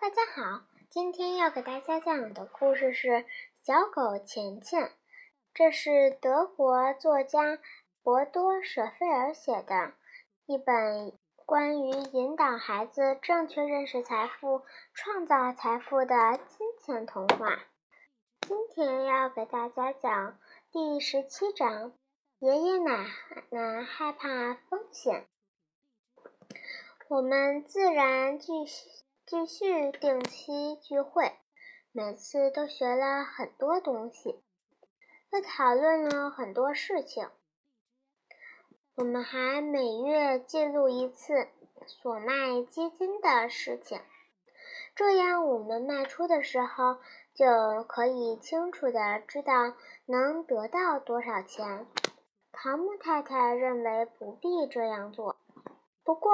大家好，今天要给大家讲的故事是《小狗钱钱》，这是德国作家博多·舍费尔写的一本关于引导孩子正确认识财富、创造财富的金钱童话。今天要给大家讲第十七章：爷爷奶奶害怕风险。我们自然继续。继续定期聚会，每次都学了很多东西，又讨论了很多事情。我们还每月记录一次所卖基金的事情，这样我们卖出的时候就可以清楚的知道能得到多少钱。桃木太太认为不必这样做，不过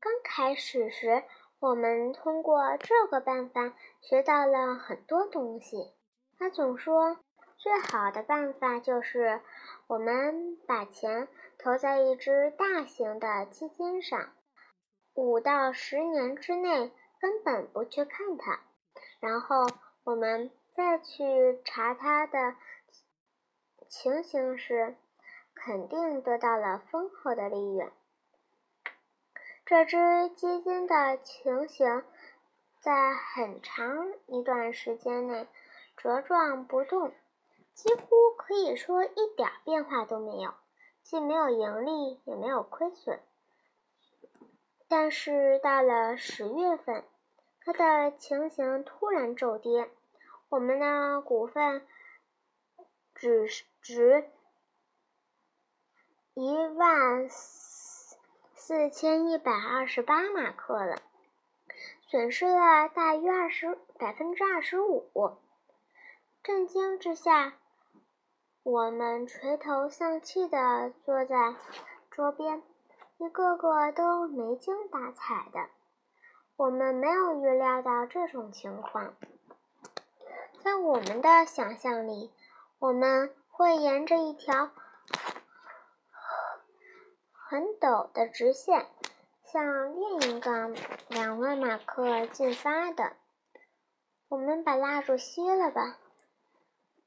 刚开始时。我们通过这个办法学到了很多东西。他总说，最好的办法就是我们把钱投在一只大型的基金上，五到十年之内根本不去看它，然后我们再去查它的情形时，肯定得到了丰厚的利润。这只基金的情形在很长一段时间内茁壮不动，几乎可以说一点变化都没有，既没有盈利，也没有亏损。但是到了十月份，它的情形突然骤跌，我们的股份只值一万。四四千一百二十八马克了，损失了大约二十百分之二十五。震惊之下，我们垂头丧气地坐在桌边，一个个都没精打采的。我们没有预料到这种情况，在我们的想象里，我们会沿着一条。很陡的直线，向另一个两万马克进发的。我们把蜡烛熄了吧，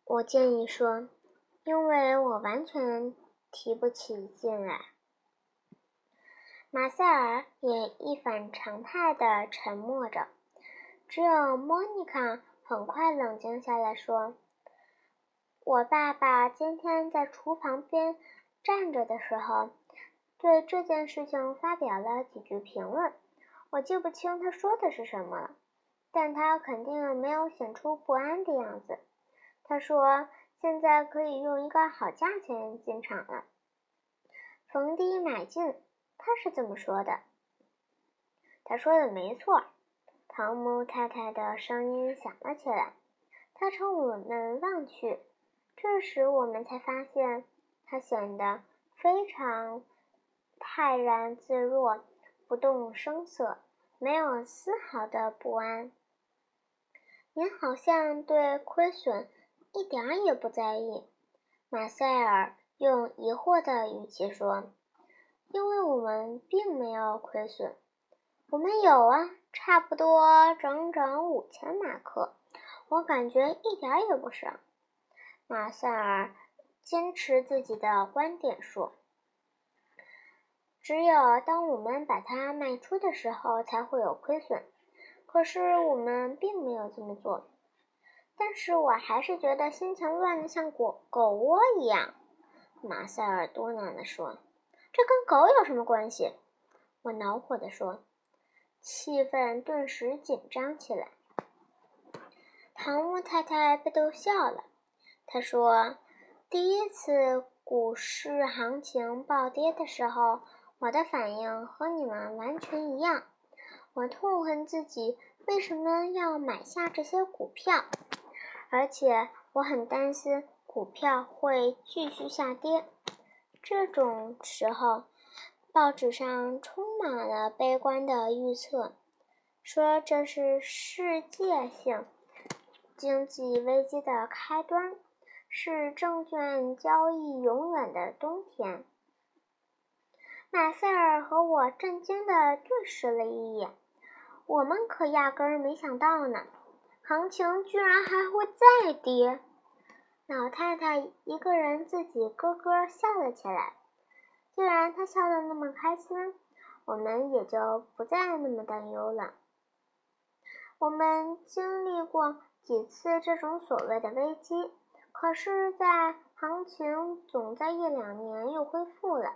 我建议说，因为我完全提不起劲来。马塞尔也一反常态的沉默着，只有莫妮卡很快冷静下来说：“我爸爸今天在厨房边站着的时候。”对这件事情发表了几句评论，我记不清他说的是什么了，但他肯定没有显出不安的样子。他说：“现在可以用一个好价钱进场了，逢低买进。”他是这么说的。他说的没错。汤姆太太的声音响了起来。他朝我们望去，这时我们才发现他显得非常。泰然自若，不动声色，没有丝毫的不安。您好像对亏损一点也不在意，马塞尔用疑惑的语气说：“因为我们并没有亏损，我们有啊，差不多整整五千马克，我感觉一点也不少。”马塞尔坚持自己的观点说。只有当我们把它卖出的时候，才会有亏损。可是我们并没有这么做。但是我还是觉得心情乱得像狗狗窝一样。马塞尔嘟囔地说：“这跟狗有什么关系？”我恼火地说。气氛顿时紧张起来。唐木太太被逗笑了。她说：“第一次股市行情暴跌的时候。”我的反应和你们完全一样，我痛恨自己为什么要买下这些股票，而且我很担心股票会继续下跌。这种时候，报纸上充满了悲观的预测，说这是世界性经济危机的开端，是证券交易永远的冬天。马塞尔和我震惊地对视了一眼，我们可压根儿没想到呢，行情居然还会再跌。老太太一个人自己咯咯笑了起来。既然她笑得那么开心，我们也就不再那么担忧了。我们经历过几次这种所谓的危机，可是，在行情总在一两年又恢复了，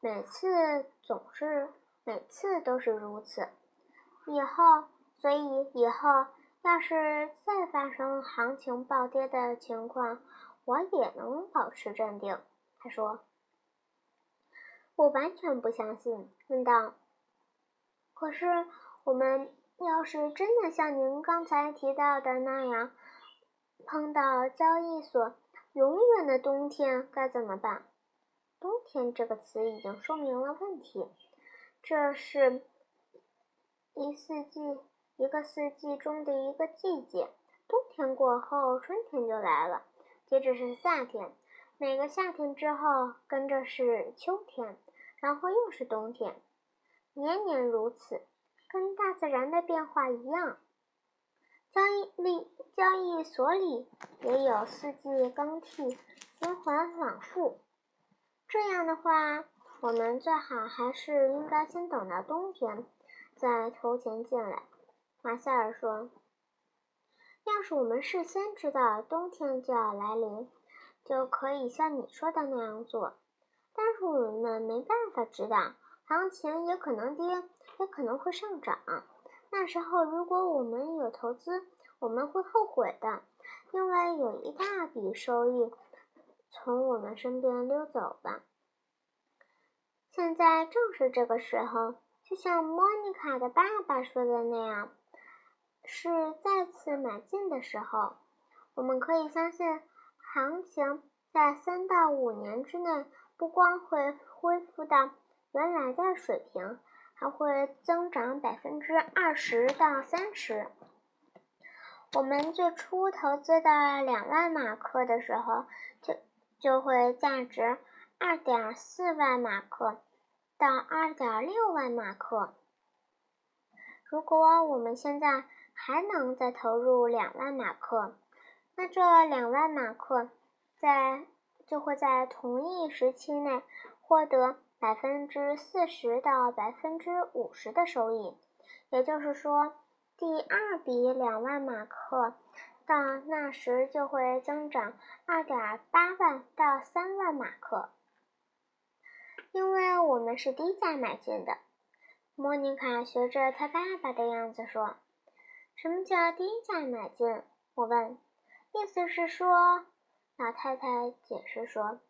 每次总是每次都是如此。以后，所以以后要是再发生行情暴跌的情况，我也能保持镇定。他说：“我完全不相信。”问道：“可是我们？”要是真的像您刚才提到的那样，碰到交易所永远的冬天该怎么办？冬天这个词已经说明了问题，这是一四季一个四季中的一个季节，冬天过后春天就来了，接着是夏天，每个夏天之后跟着是秋天，然后又是冬天，年年如此。跟大自然的变化一样，交易里交易所里也有四季更替，循环往复。这样的话，我们最好还是应该先等到冬天再投钱进来。马塞尔说：“要是我们事先知道冬天就要来临，就可以像你说的那样做。但是我们没办法知道，行情也可能跌。”也可能会上涨。那时候，如果我们有投资，我们会后悔的，因为有一大笔收益从我们身边溜走了。现在正是这个时候，就像莫妮卡的爸爸说的那样，是再次买进的时候。我们可以相信，行情在三到五年之内，不光会恢复到原来的水平。还会增长百分之二十到三十。我们最初投资的两万马克的时候，就就会价值二点四万马克到二点六万马克。如果我们现在还能再投入两万马克，那这两万马克在就会在同一时期内获得。百分之四十到百分之五十的收益，也就是说，第二笔两万马克到那时就会增长二点八万到三万马克。因为我们是低价买进的，莫妮卡学着她爸爸的样子说：“什么叫低价买进？”我问。意思是说，老太太解释说。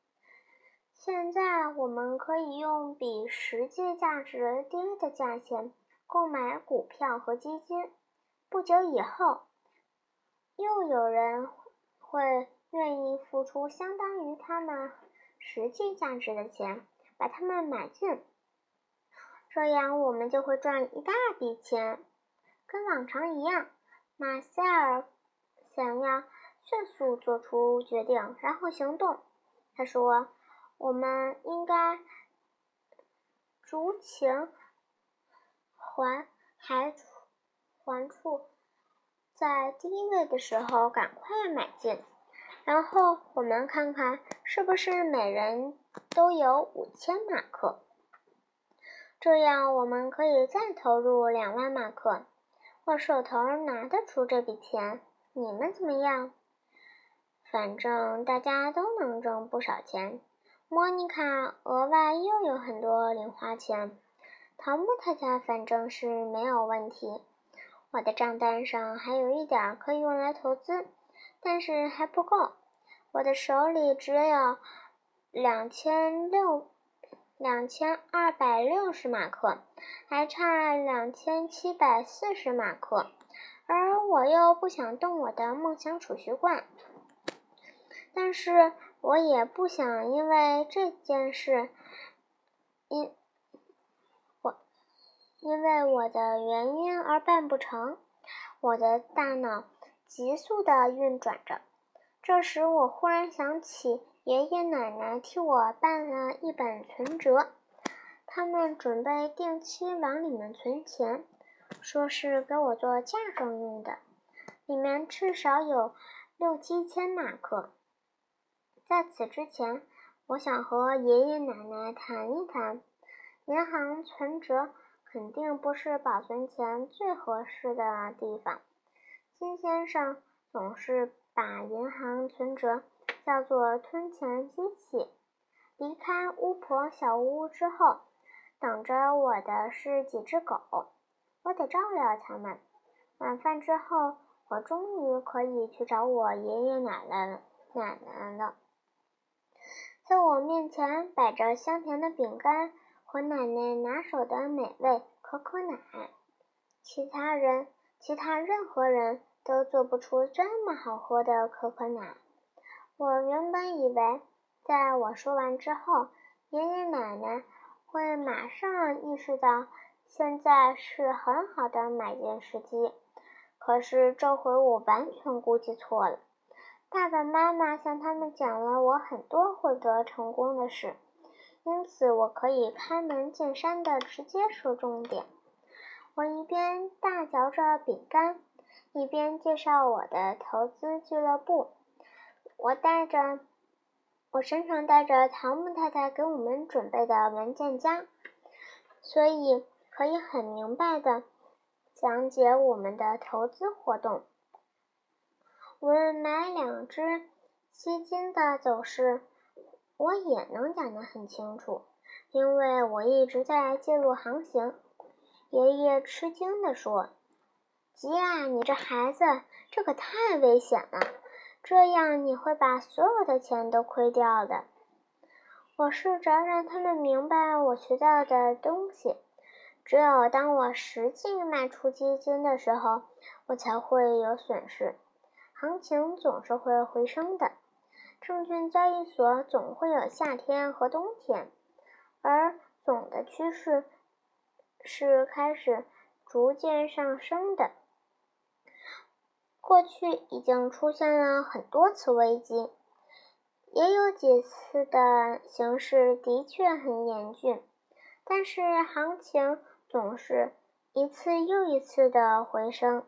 现在我们可以用比实际价值低的价钱购买股票和基金。不久以后，又有人会愿意付出相当于他们实际价值的钱，把它们买进。这样我们就会赚一大笔钱。跟往常一样，马塞尔想要迅速做出决定，然后行动。他说。我们应该逐情还还还处在低位的时候赶快买进，然后我们看看是不是每人都有五千马克，这样我们可以再投入两万马克。我手头拿得出这笔钱，你们怎么样？反正大家都能挣不少钱。莫妮卡额外又有很多零花钱，桃木他家反正是没有问题。我的账单上还有一点可以用来投资，但是还不够。我的手里只有两千六两千二百六十马克，还差两千七百四十马克，而我又不想动我的梦想储蓄罐，但是。我也不想因为这件事，因因为我的原因而办不成。我的大脑急速的运转着。这时，我忽然想起爷爷奶奶替我办了一本存折，他们准备定期往里面存钱。说是给我做嫁妆用的，里面至少有六七千马克。在此之前，我想和爷爷奶奶谈一谈，银行存折肯定不是保存钱最合适的地方。金先生总是把银行存折叫做吞钱机器。离开巫婆小屋之后，等着我的是几只狗，我得照料它们。晚饭之后，我终于可以去找我爷爷奶奶奶奶了。在我面前摆着香甜的饼干和奶奶拿手的美味可可奶，其他人、其他任何人都做不出这么好喝的可可奶。我原本以为，在我说完之后，爷爷奶奶会马上意识到现在是很好的买进时机，可是这回我完全估计错了。爸爸妈妈向他们讲了我很多获得成功的事，因此我可以开门见山的直接说重点。我一边大嚼着饼干，一边介绍我的投资俱乐部。我带着，我身上带着唐木太太给我们准备的文件夹，所以可以很明白的讲解我们的投资活动。我们买两只基金的走势，我也能讲得很清楚，因为我一直在记录行情。爷爷吃惊地说：“吉亚，你这孩子，这可太危险了，这样你会把所有的钱都亏掉的。”我试着让他们明白我学到的东西，只有当我实际卖出基金的时候，我才会有损失。行情总是会回升的，证券交易所总会有夏天和冬天，而总的趋势是开始逐渐上升的。过去已经出现了很多次危机，也有几次的形势的确很严峻，但是行情总是一次又一次的回升。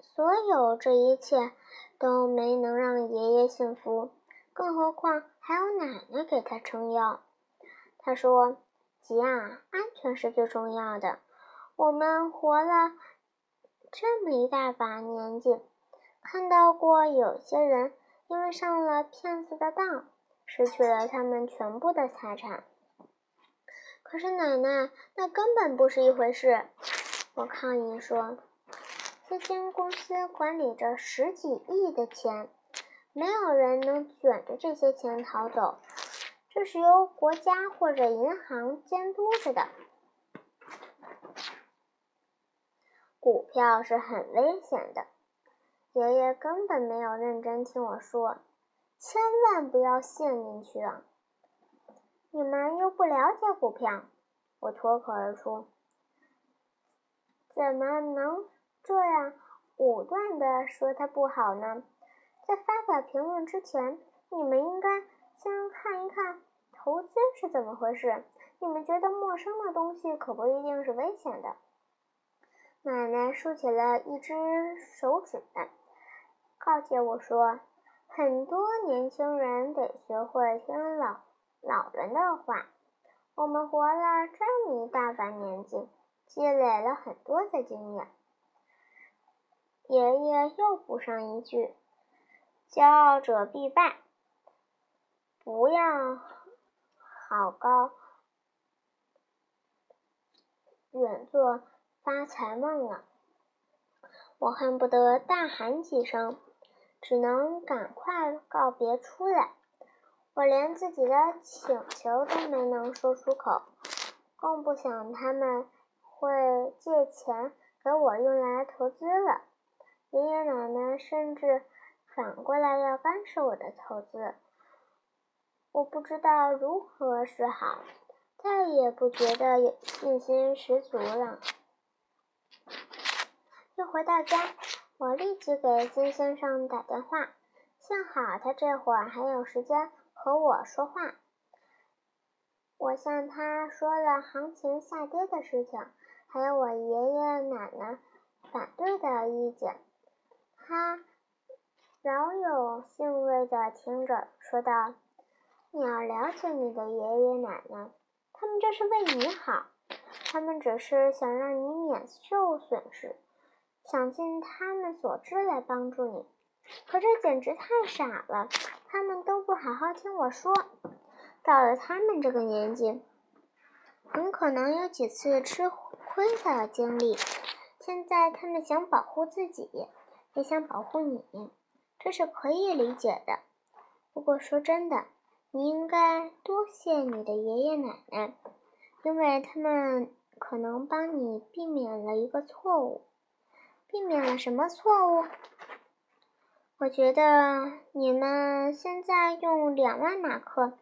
所有这一切都没能让爷爷幸福，更何况还有奶奶给他撑腰。他说：“吉啊，安全是最重要的。我们活了这么一大把年纪，看到过有些人因为上了骗子的当，失去了他们全部的财产。可是奶奶，那根本不是一回事。”我抗议说。基金公司管理着十几亿的钱，没有人能卷着这些钱逃走，这是由国家或者银行监督着的。股票是很危险的，爷爷根本没有认真听我说，千万不要陷进去啊！你们又不了解股票，我脱口而出，怎么能？这样武断的说它不好呢？在发表评论之前，你们应该先看一看投资是怎么回事。你们觉得陌生的东西可不一定是危险的。奶奶竖起了一只手指，告诫我说：“很多年轻人得学会听老老人的话。我们活了这么一大把年纪，积累了很多的经验。”爷爷又补上一句：“骄傲者必败，不要好高远做发财梦了。”我恨不得大喊几声，只能赶快告别出来。我连自己的请求都没能说出口，更不想他们会借钱给我用来投资了。爷爷奶奶甚至反过来要干涉我的投资，我不知道如何是好，再也不觉得有信心十足了。一回到家，我立即给金先生打电话，幸好他这会儿还有时间和我说话。我向他说了行情下跌的事情，还有我爷爷奶奶反对的意见。他饶有兴味的听着，说道：“你要了解你的爷爷奶奶，他们这是为你好，他们只是想让你免受损失，想尽他们所知来帮助你。可这简直太傻了，他们都不好好听我说。到了他们这个年纪，很可能有几次吃亏的经历。现在他们想保护自己，也想保护你，这是可以理解的。不过说真的，你应该多谢你的爷爷奶奶，因为他们可能帮你避免了一个错误。避免了什么错误？我觉得你们现在用两万马克。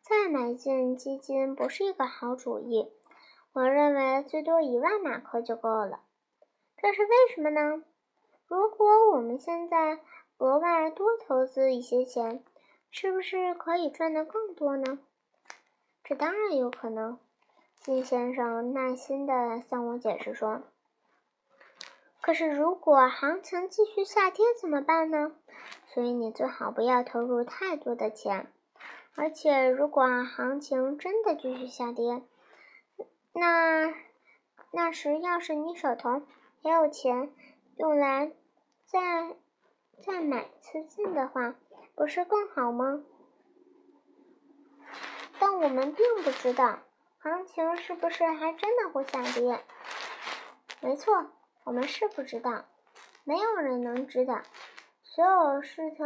再买进基金不是一个好主意，我认为最多一万马克就够了。这是为什么呢？如果我们现在额外多投资一些钱，是不是可以赚得更多呢？这当然有可能。金先生耐心地向我解释说：“可是如果行情继续下跌怎么办呢？所以你最好不要投入太多的钱。”而且，如果行情真的继续下跌，那那时要是你手头也有钱用来再再买次进的话，不是更好吗？但我们并不知道行情是不是还真的会下跌。没错，我们是不知道，没有人能知道。所有试图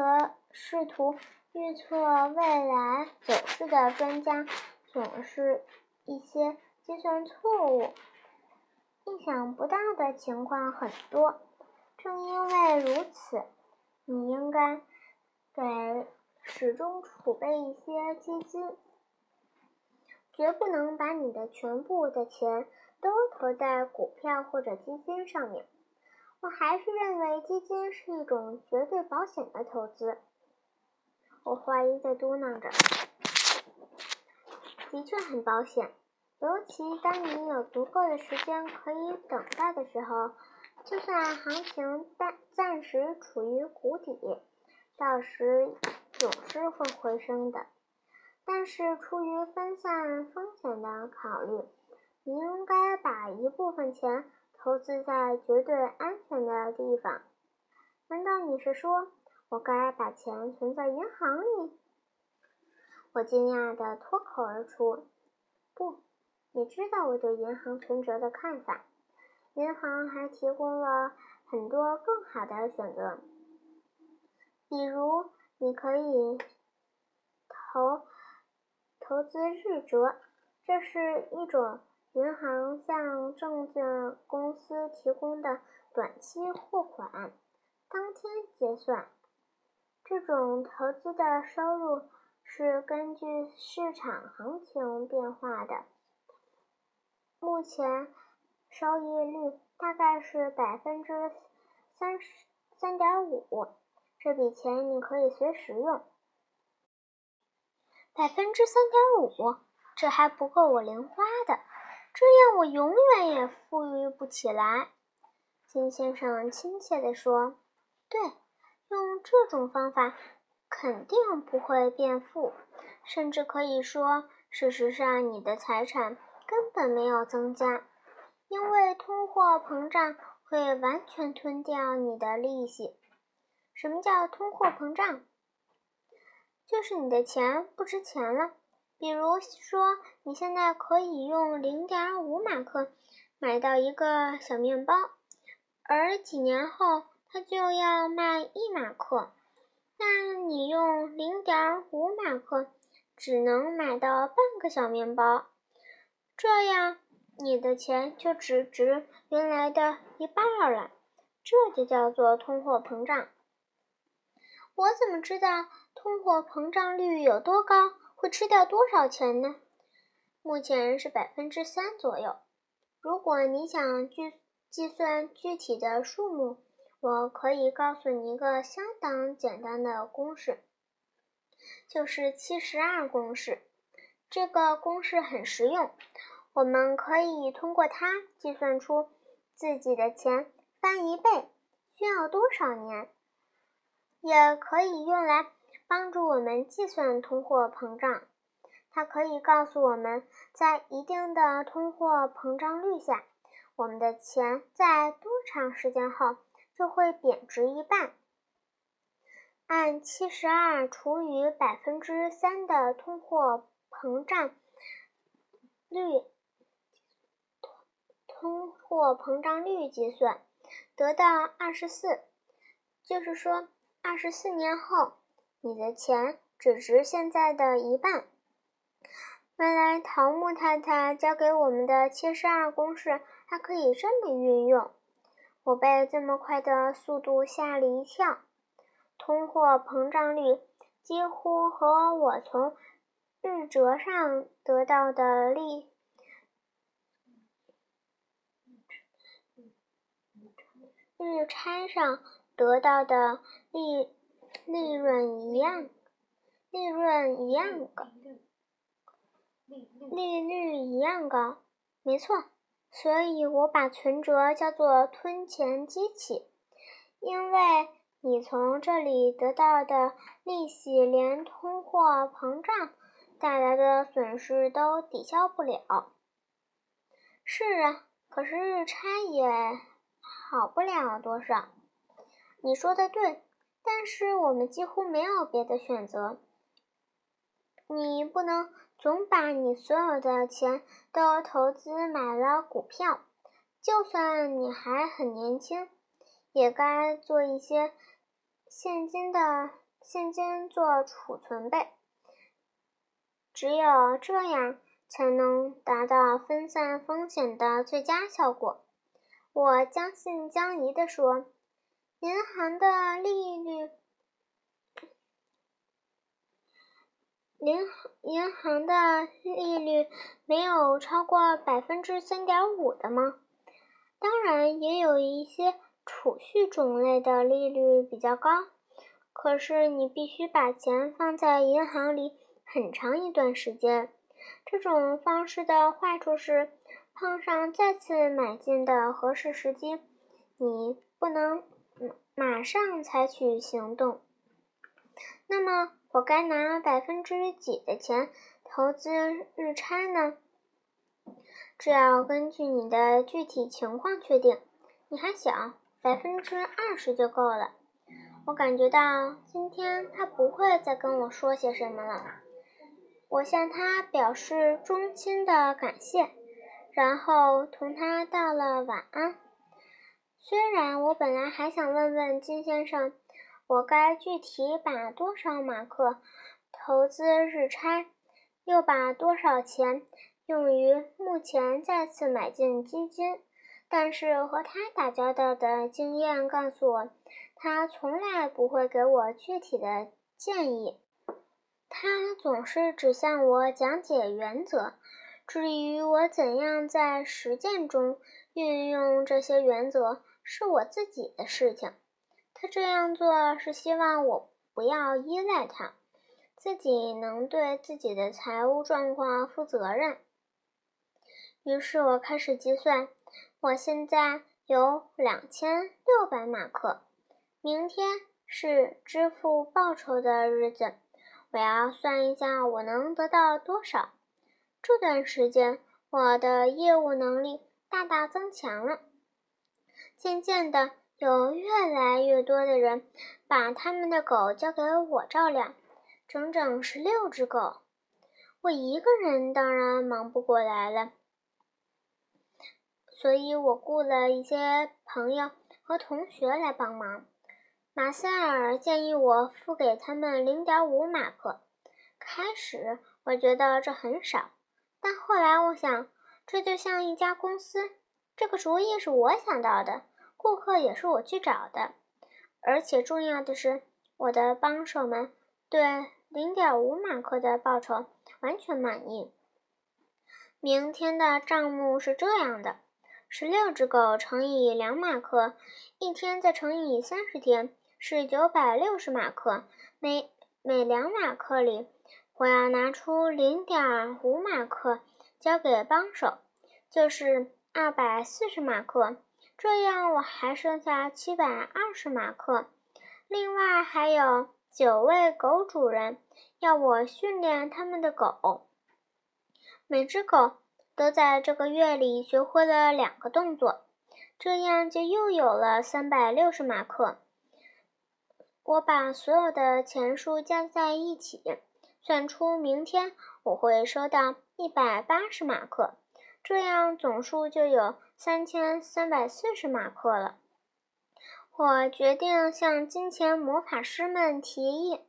试图。预测未来走势的专家总是一些计算错误、意想不到的情况很多。正因为如此，你应该给始终储备一些基金，绝不能把你的全部的钱都投在股票或者基金上面。我还是认为基金是一种绝对保险的投资。我怀疑在嘟囔着，的确很保险，尤其当你有足够的时间可以等待的时候。就算行情暂暂时处于谷底，到时总是会回升的。但是出于分散风险的考虑，你应该把一部分钱投资在绝对安全的地方。难道你是说？我该把钱存在银行里。我惊讶的脱口而出：“不，你知道我对银行存折的看法。银行还提供了很多更好的选择，比如你可以投投资日折，这是一种银行向证券公司提供的短期货款，当天结算。”这种投资的收入是根据市场行情变化的，目前收益率大概是百分之三十三点五。这笔钱你可以随时用。百分之三点五，这还不够我零花的，这样我永远也富裕不起来。金先生亲切地说：“对。”用这种方法肯定不会变富，甚至可以说，事实上你的财产根本没有增加，因为通货膨胀会完全吞掉你的利息。什么叫通货膨胀？就是你的钱不值钱了。比如说，你现在可以用零点五马克买到一个小面包，而几年后。它就要卖一马克，那你用零点五马克只能买到半个小面包，这样你的钱就只值原来的一半了。这就叫做通货膨胀。我怎么知道通货膨胀率有多高，会吃掉多少钱呢？目前是百分之三左右。如果你想计计算具体的数目。我可以告诉你一个相当简单的公式，就是七十二公式。这个公式很实用，我们可以通过它计算出自己的钱翻一倍需要多少年，也可以用来帮助我们计算通货膨胀。它可以告诉我们在一定的通货膨胀率下，我们的钱在多长时间后就会贬值一半。按七十二除以百分之三的通货膨胀率，通货膨胀率计算，得到二十四。就是说，二十四年后，你的钱只值现在的一半。原来桃木太太教给我们的七十二公式还可以这么运用，我被这么快的速度吓了一跳。通货膨胀率几乎和我从日折上得到的利日差上得到的利利润一样，利润一样高。利率一样高，没错，所以我把存折叫做“吞钱机器”，因为你从这里得到的利息连通货膨胀带来的损失都抵消不了。是啊，可是日差也好不了多少。你说的对，但是我们几乎没有别的选择。你不能。总把你所有的钱都投资买了股票，就算你还很年轻，也该做一些现金的现金做储存呗。只有这样才能达到分散风险的最佳效果。我将信将疑地说：“银行的利率。”银银行的利率没有超过百分之三点五的吗？当然，也有一些储蓄种类的利率比较高。可是你必须把钱放在银行里很长一段时间。这种方式的坏处是，碰上再次买进的合适时机，你不能马上采取行动。那么。我该拿百分之几的钱投资日差呢？这要根据你的具体情况确定。你还小，百分之二十就够了。我感觉到今天他不会再跟我说些什么了。我向他表示衷心的感谢，然后同他道了晚安。虽然我本来还想问问金先生。我该具体把多少马克投资日差，又把多少钱用于目前再次买进基金？但是和他打交道的经验告诉我，他从来不会给我具体的建议。他总是只向我讲解原则，至于我怎样在实践中运用这些原则，是我自己的事情。他这样做是希望我不要依赖他，自己能对自己的财务状况负责任。于是我开始计算，我现在有两千六百马克，明天是支付报酬的日子，我要算一下我能得到多少。这段时间，我的业务能力大大增强了，渐渐的。有越来越多的人把他们的狗交给我照料，整整十六只狗。我一个人当然忙不过来了，所以我雇了一些朋友和同学来帮忙。马塞尔建议我付给他们零点五马克。开始我觉得这很少，但后来我想，这就像一家公司，这个主意是我想到的。顾客也是我去找的，而且重要的是，我的帮手们对零点五马克的报酬完全满意。明天的账目是这样的：十六只狗乘以两马克，一天再乘以三十天，是九百六十马克。每每两马克里，我要拿出零点五马克交给帮手，就是二百四十马克。这样我还剩下七百二十马克。另外还有九位狗主人要我训练他们的狗，每只狗都在这个月里学会了两个动作，这样就又有了三百六十马克。我把所有的钱数加在一起，算出明天我会收到一百八十马克，这样总数就有三千三百四十马克了。我决定向金钱魔法师们提议，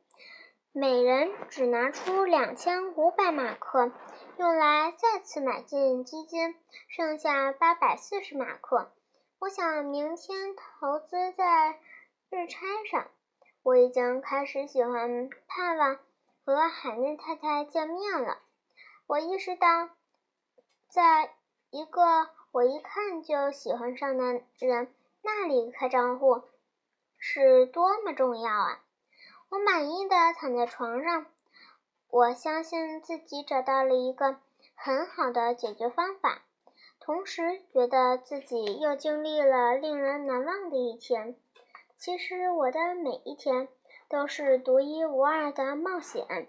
每人只拿出两千五百马克，用来再次买进基金，剩下八百四十马克。我想明天投资在日差上。我已经开始喜欢盼望和海内太太见面了。我意识到，在一个我一看就喜欢上的人那里开账户是多么重要啊！我满意的躺在床上，我相信自己找到了一个很好的解决方法，同时觉得自己又经历了令人难忘的一天。其实我的每一天都是独一无二的冒险，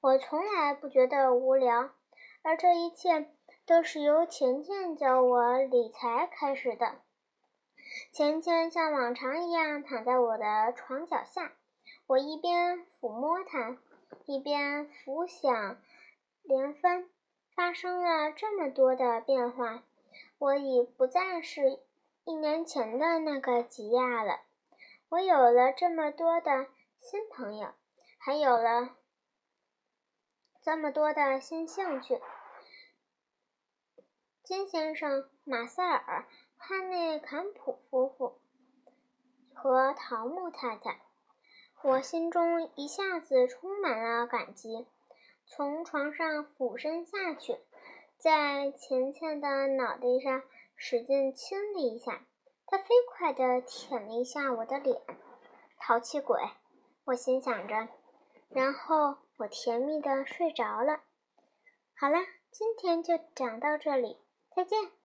我从来不觉得无聊，而这一切都是由钱钱教我理财开始的。钱钱像往常一样躺在我的床脚下，我一边抚摸它，一边浮想联翩。发生了这么多的变化，我已不再是一年前的那个吉亚了。我有了这么多的新朋友，还有了这么多的新兴趣。金先生、马塞尔、汉内坎普夫妇和桃木太太，我心中一下子充满了感激。从床上俯身下去，在钱钱的脑袋上使劲亲了一下。他飞快地舔了一下我的脸，淘气鬼，我心想着，然后我甜蜜的睡着了。好了，今天就讲到这里，再见。